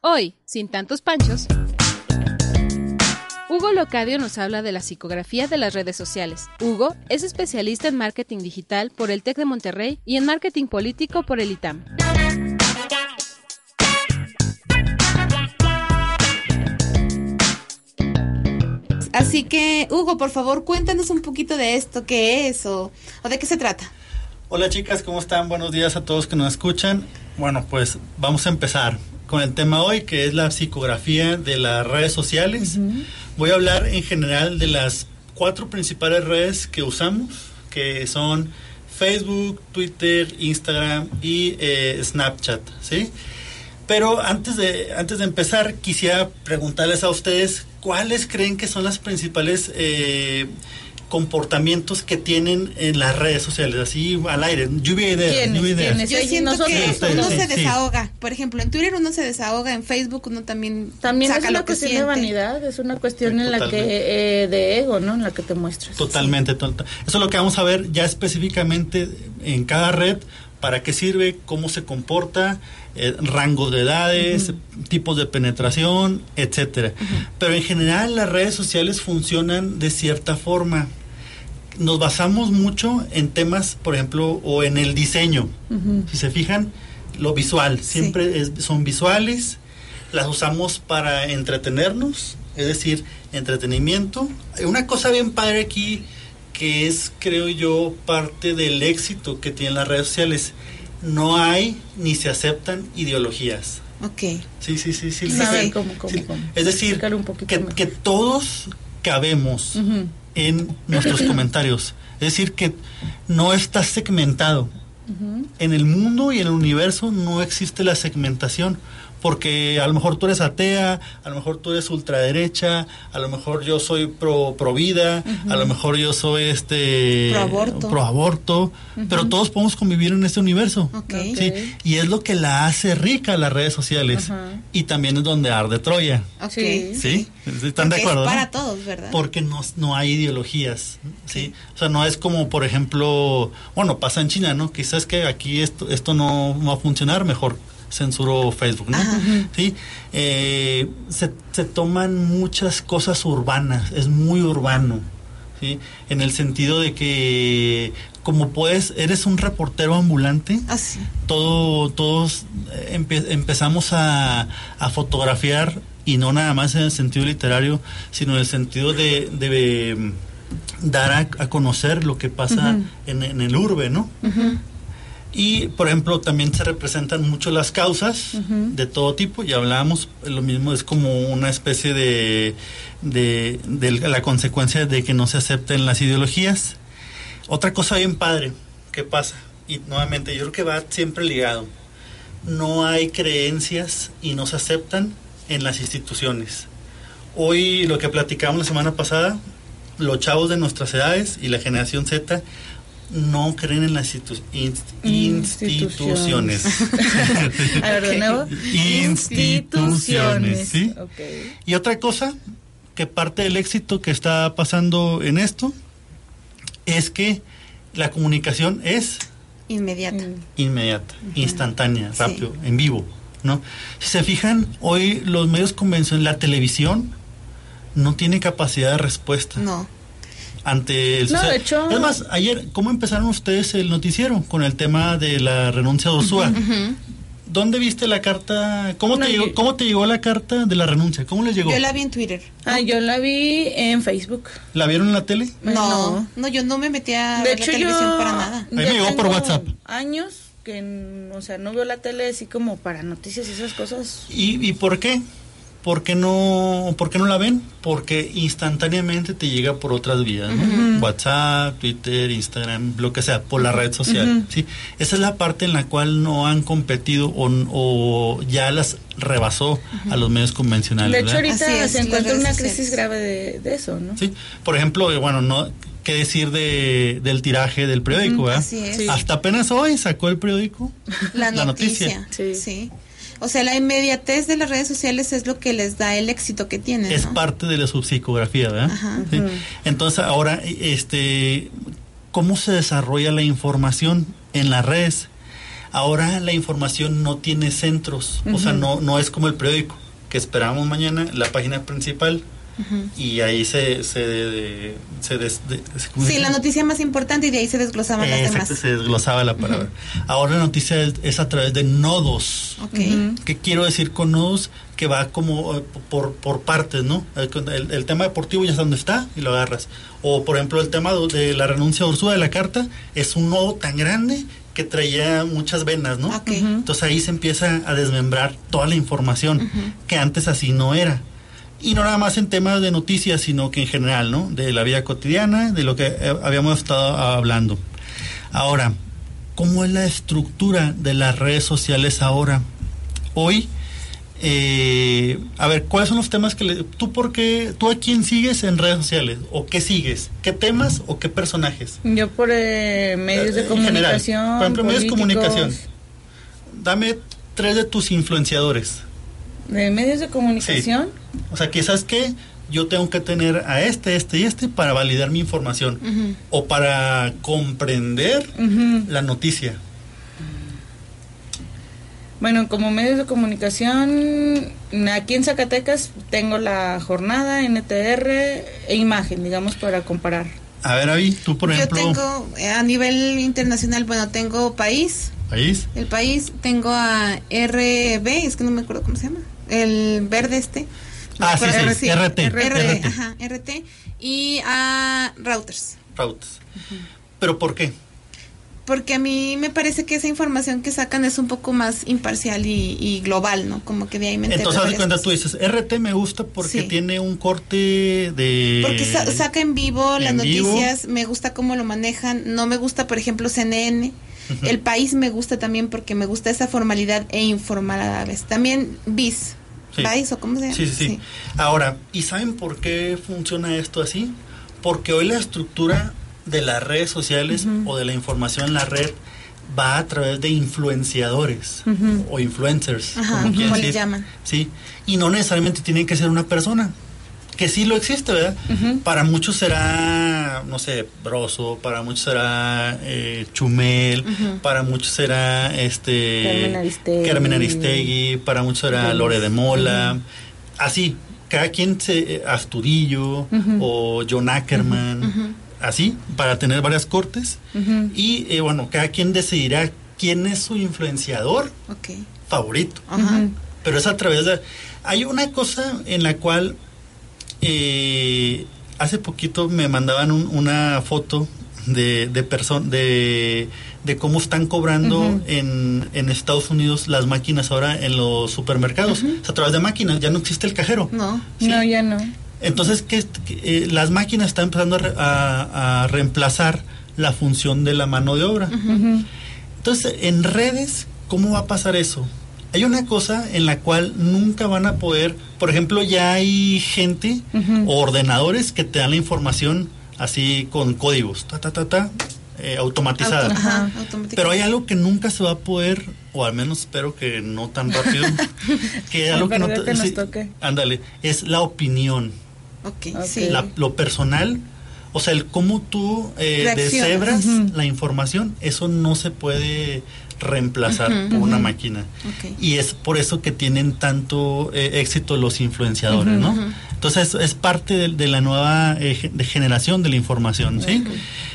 Hoy, sin tantos panchos, Hugo Locadio nos habla de la psicografía de las redes sociales. Hugo es especialista en marketing digital por el TEC de Monterrey y en marketing político por el ITAM. Así que, Hugo, por favor, cuéntanos un poquito de esto, qué es o, o de qué se trata. Hola chicas, ¿cómo están? Buenos días a todos que nos escuchan. Bueno, pues vamos a empezar con el tema hoy, que es la psicografía de las redes sociales. Voy a hablar en general de las cuatro principales redes que usamos, que son Facebook, Twitter, Instagram y eh, Snapchat, ¿sí? Pero antes de, antes de empezar, quisiera preguntarles a ustedes cuáles creen que son las principales eh, comportamientos que tienen en las redes sociales, así al aire, lluvia de ideas, ¿Quiénes? lluvia de ideas. ¿Quiénes? Yo siento que ustedes, uno sí, se sí. desahoga. Por ejemplo, en Twitter uno se desahoga, en Facebook uno también, También saca es una lo que cuestión de vanidad, es una cuestión Sí, en la que, eh, de ego, ¿no? En la que te muestras. Totalmente, total. Eso es lo que vamos a ver ya específicamente en cada red, para qué sirve, cómo se comporta, eh, rangos de edades, tipos de penetración, etcétera. Pero en general las redes sociales funcionan de cierta forma. Nos basamos mucho en temas, por ejemplo, o en el diseño. Si se fijan, lo visual, siempre es- son visuales, las usamos para entretenernos, es decir, entretenimiento. Una cosa bien padre aquí, que es, creo yo, parte del éxito que tienen las redes sociales, no hay ni se aceptan ideologías. Ok. Sí, sí, sí, sí. ¿Cómo, cómo, Sí. cómo? Es decir, que todos cabemos en nuestros comentarios. Es decir, que no está segmentado. En el mundo y en el universo no existe la segmentación. Porque a lo mejor tú eres atea, a lo mejor tú eres ultraderecha, a lo mejor yo soy pro, pro vida, a lo mejor yo soy este Pro aborto. pro aborto, pero todos podemos convivir en este universo. Ok. Sí, y es lo que la hace rica las redes sociales. Ajá. Y también es donde arde Troya. Ok. Sí. ¿Sí? ¿Están de Porque acuerdo? Es no? para todos, ¿verdad? Porque no, no hay ideologías, ¿sí? O sea, no es como, por ejemplo, bueno, pasa en China, ¿no? Quizás que aquí esto, esto no va a funcionar, mejor censuro Facebook, ¿no? Sí. Eh, se, se toman muchas cosas urbanas, es muy urbano, ¿sí? En el sentido de que, como puedes, eres un reportero ambulante, Ah, sí. todo, todos eh, empe- empezamos a, a fotografiar y no nada más en el sentido literario, sino en el sentido de, de, mm, dar a, a conocer lo que pasa en, en el urbe, ¿no? Y, por ejemplo, también se representan mucho las causas de todo tipo, y hablábamos, lo mismo es como una especie de, de, de la consecuencia de que no se acepten las ideologías. Otra cosa bien padre que pasa, y nuevamente yo creo que va siempre ligado, no hay creencias y no se aceptan en las instituciones. Hoy lo que platicamos la semana pasada, los chavos de nuestras edades y la generación Z no creen en las institu- inst- instituciones. A ver, de nuevo. Instituciones. Y otra cosa, que parte del éxito que está pasando en esto, es que la comunicación es Inmediata. inmediata, instantánea, Sí. rápido, en vivo, ¿no? Si se fijan, hoy los medios convencionales, la televisión, no tiene capacidad de respuesta No. Ante el No, de hecho- Es más, ayer, ¿cómo empezaron ustedes el noticiero con el tema de la renuncia de Ursúa? ¿Dónde viste la carta? ¿Cómo, No, te llegó, yo- ¿Cómo te llegó la carta de la renuncia? ¿Cómo les llegó? Yo la vi en Twitter. Ah, yo la vi en Facebook. ¿La vieron en la tele? No, no, yo no me metí a De ver hecho, la televisión yo para nada. mí me llegó por WhatsApp. Años que, o sea, no veo la tele así como para noticias y esas cosas. ¿Y, y por qué? ¿Por qué, no, ¿Por qué no la ven? Porque instantáneamente te llega por otras vías, ¿no? WhatsApp, Twitter, Instagram, lo que sea, por la red social, ¿sí? Esa es la parte en la cual no han competido o, o ya las rebasó a los medios convencionales, De hecho, ¿verdad? ahorita es, se encuentra una crisis grave de, de eso, ¿no? Sí, por ejemplo, eh, bueno, no qué decir de, del tiraje del periódico, ¿verdad? así es. Sí. Hasta apenas hoy sacó el periódico La, la noticia. noticia. Sí. Sí. O sea, la inmediatez de las redes sociales es lo que les da el éxito que tienen. es ¿no? parte de la subpsicografía, ¿verdad? Ajá. Sí. Entonces, ahora, este, ¿cómo se desarrolla la información en las redes? Ahora la información no tiene centros, o sea, no, no es como el periódico, que esperamos mañana, la página principal, y ahí se, se, de- se des- de- se- ¿cómo se Sí, la noticia más importante y de ahí se desglosaban las Exacto, demás. se desglosaba la palabra. Ahora la noticia es, es a través de nodos. Ok. ¿Qué quiero decir con nodos? Que va como eh, por, por partes, ¿no? El, el- tema deportivo ya está donde está y lo agarras. O, por ejemplo, el tema de la renuncia de Ursula de la carta es un nodo tan grande que traía muchas venas, ¿no? Ok. Entonces ahí se empieza a desmembrar toda la información que antes así no era. Y no nada más en temas de noticias, sino que en general, ¿no? De la vida cotidiana, de lo que eh, habíamos estado hablando. Ahora, ¿cómo es la estructura de las redes sociales ahora? Hoy, eh, a ver, ¿cuáles son los temas que le, tú por qué, tú a quién sigues en redes sociales? ¿O qué sigues? ¿Qué temas o qué personajes? Yo por eh, medios de En general. comunicación. Por ejemplo, medios de comunicación. Dame tres de tus influenciadores. De medios de comunicación. O sea, que sabes que yo tengo que tener a este, este y este para validar mi información o para comprender la noticia. Bueno, como medios de comunicación, aquí en Zacatecas tengo la jornada, NTR e imagen, digamos, para comparar. A ver, Avi, tú por Yo ejemplo, tengo, eh, a nivel internacional, bueno, tengo país, país, el país, tengo a RB, es que no me acuerdo cómo se llama, el verde este. Ah, sí, sí, RT, RT, RT. ajá, RT, y a Routers. Routes. ¿Pero por qué? Porque a mí me parece que esa información que sacan es un poco más imparcial y, y global, ¿no? Como que de ahí me Entonces, haz cuenta, tú dices, RT me gusta porque Sí. tiene un corte de... Porque sa- saca en vivo las vivo. noticias, me gusta cómo lo manejan, no me gusta, por ejemplo, CNN. El país me gusta también porque me gusta esa formalidad e informal a la vez. También BIS. Sí. ¿Vice o cómo se llama? Sí, sí, sí. Ahora, ¿y saben por qué funciona esto así? Porque hoy la estructura de las redes sociales o de la información en la red va a través de influenciadores o influencers, Ajá, como como decir. llaman. Sí, y no necesariamente tiene que ser una persona. Que sí lo existe, ¿verdad? Para muchos será, no sé, Broso, para muchos será eh, Chumel, para muchos será este Carmen Aristegui. Carmen Aristegui, para muchos será. Lore de Mola. Así, cada quien se eh, Astudillo o John Ackerman, así, para tener varias cortes. Y eh, bueno, cada quien decidirá quién es su influenciador Ok. favorito. Ajá. Pero es a través de... Hay una cosa en la cual eh, hace poquito me mandaban un- una foto de, de, person- de, de cómo están cobrando en, en Estados Unidos las máquinas ahora en los supermercados. A través de máquinas, ya no existe el cajero. No. Sí. No, ya no. Entonces, que las máquinas están empezando a, re- a- a reemplazar la función de la mano de obra. Entonces, en redes, ¿cómo va a pasar eso? Hay una cosa en la cual nunca van a poder, por ejemplo, ya hay gente o ordenadores que te dan la información así con códigos, ta, ta, ta, ta, eh, automatizada. Auto- ajá. Pero hay algo que nunca se va a poder, o al menos espero que no tan rápido, que algo que no te- que nos sí, toque. ándale, es la opinión Ok, Ok. sí. la- lo personal, o sea, el cómo tú eh, deshebras la información, eso no se puede reemplazar por una máquina. Y es por eso que tienen tanto eh, éxito los influenciadores, ¿no? Entonces es parte de, de la nueva eh, de generación de la información, ¿sí?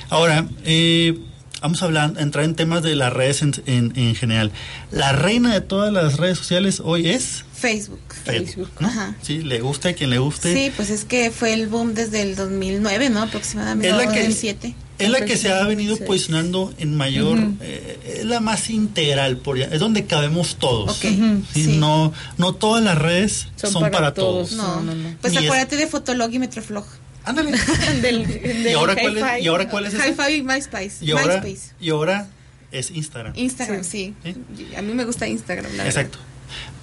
Ahora, eh, vamos a hablar, a entrar en temas de las redes en, en- en general. La reina de todas las redes sociales hoy es Facebook. Facebook, ¿no? Ajá. Sí, le guste a quien le guste. Sí, pues es que fue el boom desde el 2009, ¿no? Aproximadamente. Es la que- 2007. Es la que se ha venido Sí. posicionando en mayor, Ujú. eh, es la más integral, por ya- es donde cabemos todos. Ok, Ujú. ¿sí? sí. No, no todas las redes Son son, para para, todos. todos. No, No, no. Pues Ni es- acuérdate de Fotolog y Metroflog. Ándale. del, del ¿Y ahora, cuál es. ¿Y ahora cuál es? Hi-Fi y MySpace. Y ahora, MySpace. y ahora es Instagram. Instagram, sí. Sí. A mí me gusta Instagram, la verdad.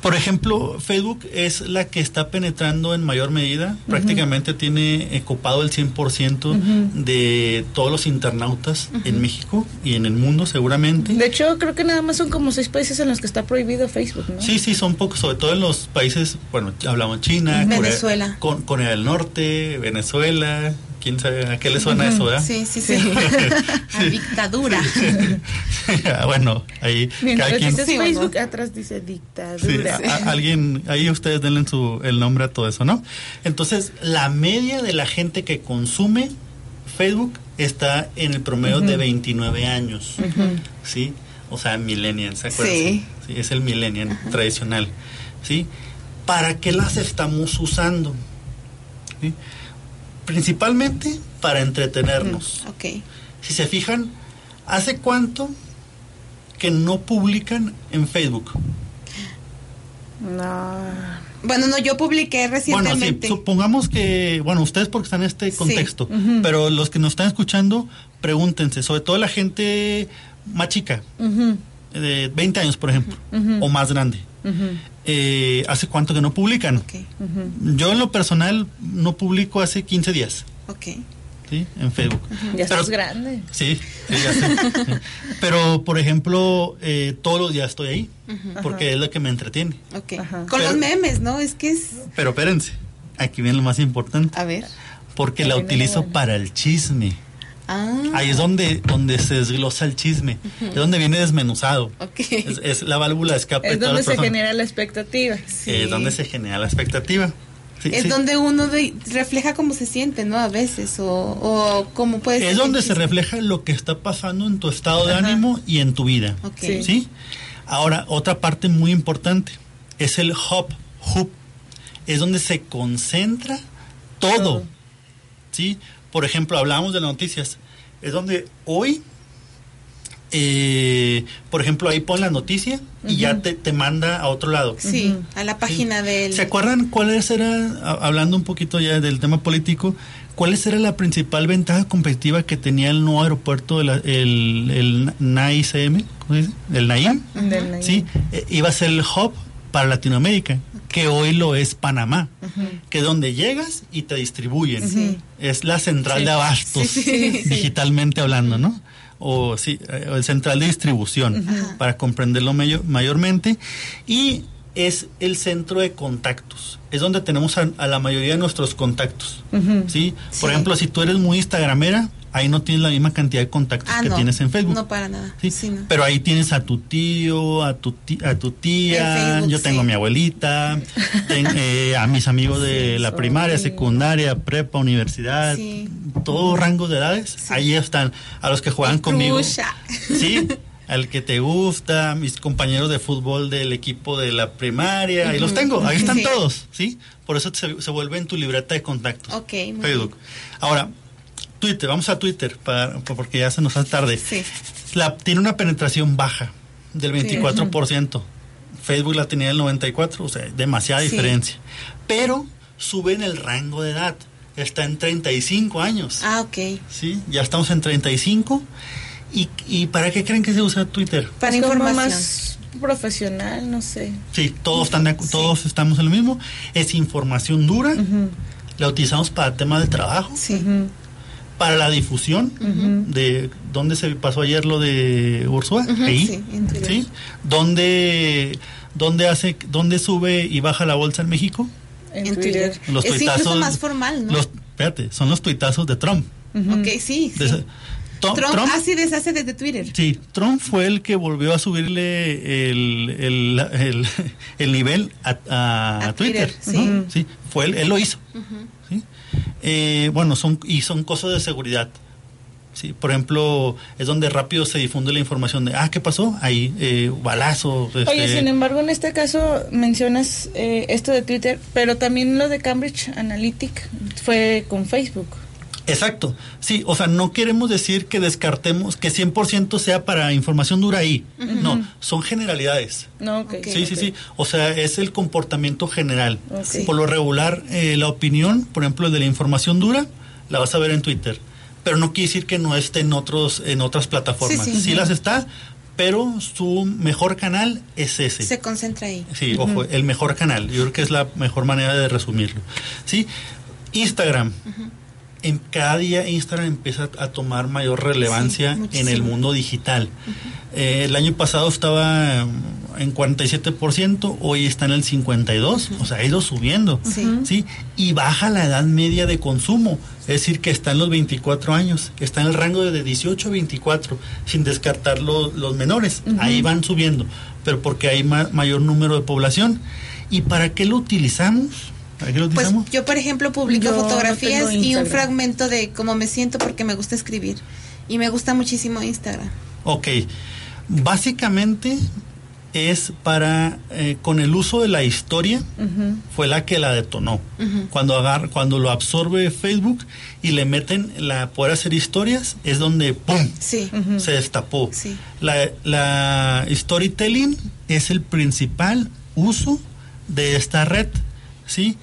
Por ejemplo, Facebook es la que está penetrando en mayor medida. Prácticamente tiene eh, copado el 100% de todos los internautas en México y en el mundo seguramente. De hecho, creo que nada más son como seis países en los que está prohibido Facebook, ¿no? Sí, sí, son pocos, sobre todo en los países, bueno, hablamos China, Venezuela. Corea, Corea del Norte, Venezuela, quién sabe a qué le suena eso, ¿verdad? Sí, sí, sí. A dictadura. Ah, bueno, ahí Mientras cada quien... Facebook, atrás dice Sí, dictadura. a- a- alguien, ahí ustedes denle su, el nombre a todo eso, ¿no? Entonces, la media de la gente que consume Facebook está en el promedio de 29 años, ¿sí? O sea, millennials, ¿se acuerdan? Sí. Sí, es el millennial tradicional, ¿sí? ¿Para qué las estamos usando? ¿Sí? Principalmente para entretenernos. ok. Si se fijan, ¿hace cuánto que no publican en Facebook? No. Bueno, no, yo publiqué Bueno, sí, recientemente. supongamos que, bueno, ustedes porque están en este Sí. contexto, pero los que nos están escuchando, pregúntense, sobre todo la gente más chica, de 20 años, por ejemplo, o más grande, eh, ¿hace cuánto que no publican? Yo en lo personal no publico hace 15 días, ok. ¿sí? En Facebook. Ya Pero- estás grande. Sí, sí, ya sé. Sí. Pero, por ejemplo, eh, todos los días estoy ahí, porque es lo que me entretiene. Ok. Ajá. Con Pero- los memes, ¿no? Es que es. Pero espérense, aquí viene lo más importante, A ver. porque la utilizo bueno. para el chisme. Ah. Ahí es donde, donde se desglosa el chisme, es donde viene desmenuzado. Ok. Es, es la válvula de escape Es donde se genera la expectativa. Sí. Es donde se genera la expectativa. Sí, Es sí. donde uno de- refleja cómo se siente, ¿no? A veces. O, o cómo puede ser. Es donde se refleja lo que está pasando en tu estado de Ajá. ánimo y en tu vida. Ok. Sí. ¿Sí? Ahora, otra parte muy importante es el hub. Hub. Es donde se concentra todo. Todo. ¿Sí? Por ejemplo, hablábamos de las noticias. Es donde hoy, eh, por ejemplo, ahí pon la noticia y ya te, te manda a otro lado. Sí, a la página del. ¿Se acuerdan cuáles eran, hablando un poquito ya del tema político, cuáles era la principal ventaja competitiva que tenía el nuevo aeropuerto, de la- el, el NAICM, ¿cómo se dice? El NAIM? Del Naim. Sí, eh, iba a ser el hub para Latinoamérica, que hoy lo es Panamá, que es donde llegas y te distribuyen. Es la central Sí. de abastos, Sí, sí, sí. digitalmente hablando, ¿no? O sí, eh, el central de distribución, para comprenderlo mayo- mayormente. Y es el centro de contactos. Es donde tenemos a, a la mayoría de nuestros contactos. ¿sí? Por Sí. ejemplo, si tú eres muy instagramera, ahí no tienes la misma cantidad de contactos Ah, que no. tienes en Facebook. No para nada. Sí, Sí, no. Pero ahí tienes a tu tío, a tu, ti- a tu tía, Facebook, yo tengo sí. a mi abuelita, ten- eh, a mis amigos de la primaria, secundaria, prepa, universidad, todo rango de edades, ahí están, a los que juegan El conmigo. Sí, al que te gusta, mis compañeros de fútbol del equipo de la primaria, ahí los tengo, ahí están Sí. todos, ¿sí? Por eso se, se vuelve en tu libreta de contactos. Ok, muy Facebook. Ahora, Twitter, vamos a Twitter, para, porque ya se nos hace tarde. Sí. La, tiene una penetración baja del 24%. Facebook la tenía del 94%, o sea, demasiada Sí. diferencia. Pero sube en el rango de edad. Está en 35 años. Ah, ok. ¿Sí? Ya estamos en 35. ¿Y, ¿Y para qué creen que se usa Twitter? Para Es información. más profesional, no sé. Sí, todos, están de Sí. todos estamos en lo mismo. Es información dura. La utilizamos para temas de trabajo. Sí. Para la difusión de dónde se pasó ayer lo de Ursula ahí sí, en Twitter. sí dónde dónde hace dónde sube y baja la bolsa en México En, En Twitter. Twitter. los es incluso tuitazos más formal, ¿no? los espérate son los tuitazos de Trump, Ujú. Ok, sí. De Trump, Trump- así deshace desde Twitter. sí Trump fue el que volvió a subirle el, el, el- el nivel a, a A Twitter, Twitter, sí. ¿no? sí fue él, él lo hizo ¿sí? Eh, bueno son y son cosas de seguridad Sí, por ejemplo, es donde rápido se difunde la información de, ah, ¿qué pasó? Ahí, eh, balazos. Oye, este, sin embargo, en este caso mencionas eh, esto de Twitter, pero también lo de Cambridge Analytic fue con Facebook. Exacto, sí, o sea, no queremos decir que descartemos que 100% sea para información dura ahí, no, son generalidades. No. Sí, sí, sí. O sea, es el comportamiento general. Por lo regular, eh, la opinión, por ejemplo, de la información dura, la vas a ver en Twitter. Pero no quiere decir que no esté en, otros, en otras plataformas. Sí, Sí, sí. las está, pero su mejor canal es ese. Se concentra ahí. Sí, ojo, el mejor canal. Yo creo que es la mejor manera de resumirlo. ¿Sí? Instagram. En cada día Instagram empieza a tomar mayor relevancia Sí, en el mundo digital. Eh, el año pasado estaba en 47%, hoy está en el 52%, o sea, ha ido subiendo. Sí. ¿sí? Y baja la edad media de consumo, es decir, que está en los 24 años, está en el rango de 18 a 24, sin descartar lo- los menores, ahí van subiendo, pero porque hay ma- mayor número de población. ¿Y para qué lo utilizamos? ¿Para qué lo Pues yo, por ejemplo, publico Yo fotografías y un fragmento de cómo me siento porque me gusta escribir. Y me gusta muchísimo Instagram. Ok, básicamente es para, eh, con el uso de la historia, fue la que la detonó. Cuando agarra, cuando lo absorbe Facebook y le meten la poder hacer historias, es donde ¡pum! Sí. se destapó. Sí. La, la storytelling es el principal uso de esta red, ¿sí?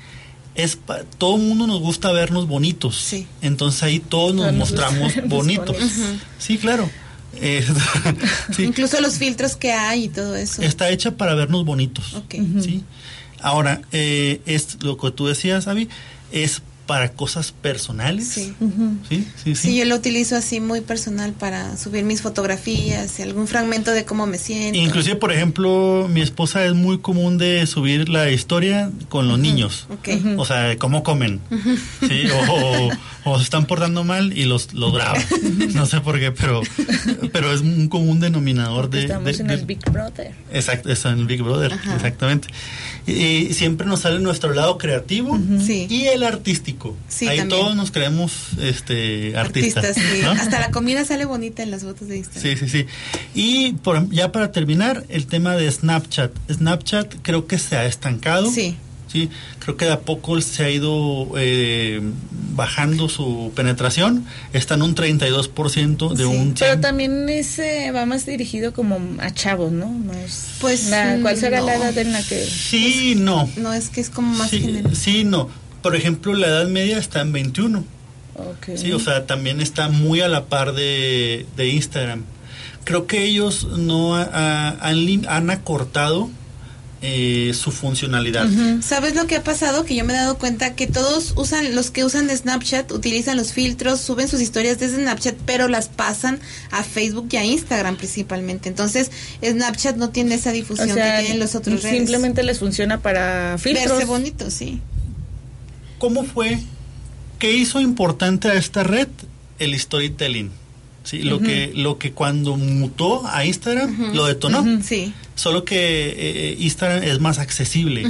Es pa- todo el mundo nos gusta vernos bonitos. Sí. Entonces ahí todos nos Todos mostramos bonitos. bonitos. Sí, claro. Eh, sí. Incluso los filtros que hay y todo eso. Está hecha para vernos bonitos. Ok. ¿sí? Ahora, eh, es lo que tú decías, Avi, es para cosas personales. Sí. Sí, sí, sí. Sí, yo lo utilizo así muy personal para subir mis fotografías y algún fragmento de cómo me siento. Inclusive, por ejemplo, mi esposa es muy común de subir la historia con los niños. Ok. O sea, cómo comen. ¿sí? O, o- o se están portando mal y los, los graba. No sé por qué, pero, pero es un común denominador de... Estamos de- en de- el Big Brother. Exacto, eso en el Big Brother, Ajá. exactamente. Y, y siempre nos sale nuestro lado creativo Sí. y el artístico. Sí, Ahí también. todos nos creemos este, artistas. Artistas, sí. ¿no? Hasta la comida sale bonita en las fotos de Instagram. Sí, sí, sí. Y por, ya para terminar, el tema de Snapchat. Snapchat creo que se ha estancado. Sí. Sí, creo que de a poco se ha ido eh, bajando su penetración. Está en un 32% de Sí. un... Pero 100. también ese va más dirigido como a chavos, ¿no? Más, Pues, la- ¿Cuál será la edad en la que...? Sí, no. No, es que es como más Sí, general. sí, no. Por ejemplo, la edad media está en 21. Ok. Sí, o sea, también está muy a la par de, de Instagram. Creo que ellos no ha- ha- han, han acortado eh, su funcionalidad. ¿Sabes lo que ha pasado? Que yo me he dado cuenta que todos usan, los que usan Snapchat, utilizan los filtros, suben sus historias desde Snapchat, pero las pasan a Facebook y a Instagram principalmente. Entonces, Snapchat no tiene esa O difusión sea, que tienen los otros redes. simplemente les funciona para filtros. Verse bonito, sí. ¿Cómo fue? ¿Qué hizo importante a esta red? El storytelling. Sí, lo que lo que cuando mutó a Instagram lo detonó. Sí. Solo que eh, Instagram es más accesible,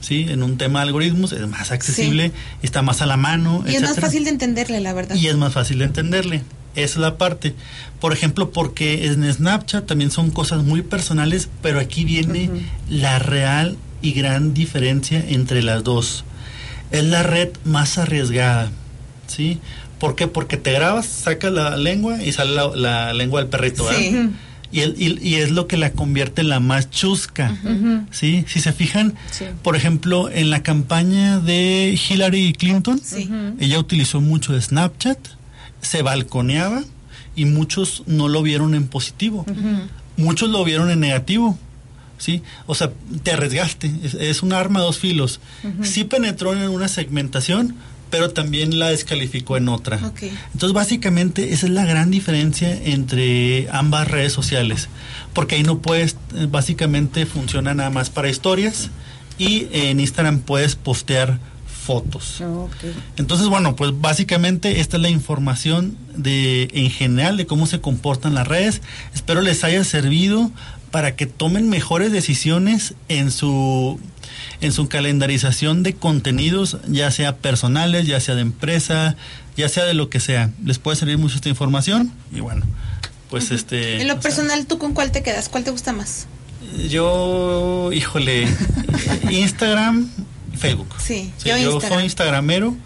¿sí? En un tema de algoritmos es más accesible, está más a la mano, Y es más fácil de entenderle, la verdad. y es más fácil de entenderle. Esa es la parte. Por ejemplo, porque en Snapchat también son cosas muy personales, pero aquí viene la real y gran diferencia entre las dos. Es la red más arriesgada, ¿sí? ¿Por qué? Porque te grabas, sacas la lengua y sale la, la lengua del perrito, ¿verdad? Sí. Y, el- y- y es lo que la convierte en la más chusca, ¿sí? Si se fijan, Sí. por ejemplo, en la campaña de Hillary Clinton, Sí. ella utilizó mucho de Snapchat, se balconeaba y muchos no lo vieron en positivo. Muchos lo vieron en negativo. ¿Sí? O sea, te arriesgaste. Es, es un arma a dos filos. Sí penetró en una segmentación, pero también la descalificó en otra. Entonces, básicamente, esa es la gran diferencia entre ambas redes sociales. Porque ahí no puedes, eh, básicamente funciona nada más para historias y en Instagram puedes postear fotos. Entonces, bueno, pues básicamente esta es la información de en general de cómo se comportan las redes. Espero les haya servido para que tomen mejores decisiones en su en su calendarización de contenidos, ya sea personales, ya sea de empresa, ya sea de lo que sea. Les puede servir mucho esta información y bueno, pues este En lo o sea, personal, ¿tú con cuál te quedas? ¿Cuál te gusta más? yo, híjole, Instagram, Facebook. Sí, Sí, yo yo Instagram. soy instagramero,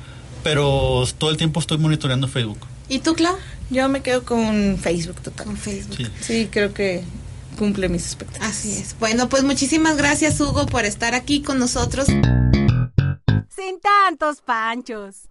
pero todo el tiempo estoy monitoreando Facebook. ¿Y tú, Clau? Yo me quedo con Facebook total. Con Facebook. Sí. Sí, creo que cumple mis expectativas. Así es. Bueno, pues muchísimas gracias, Hugo, por estar aquí con nosotros. Sin tantos panchos.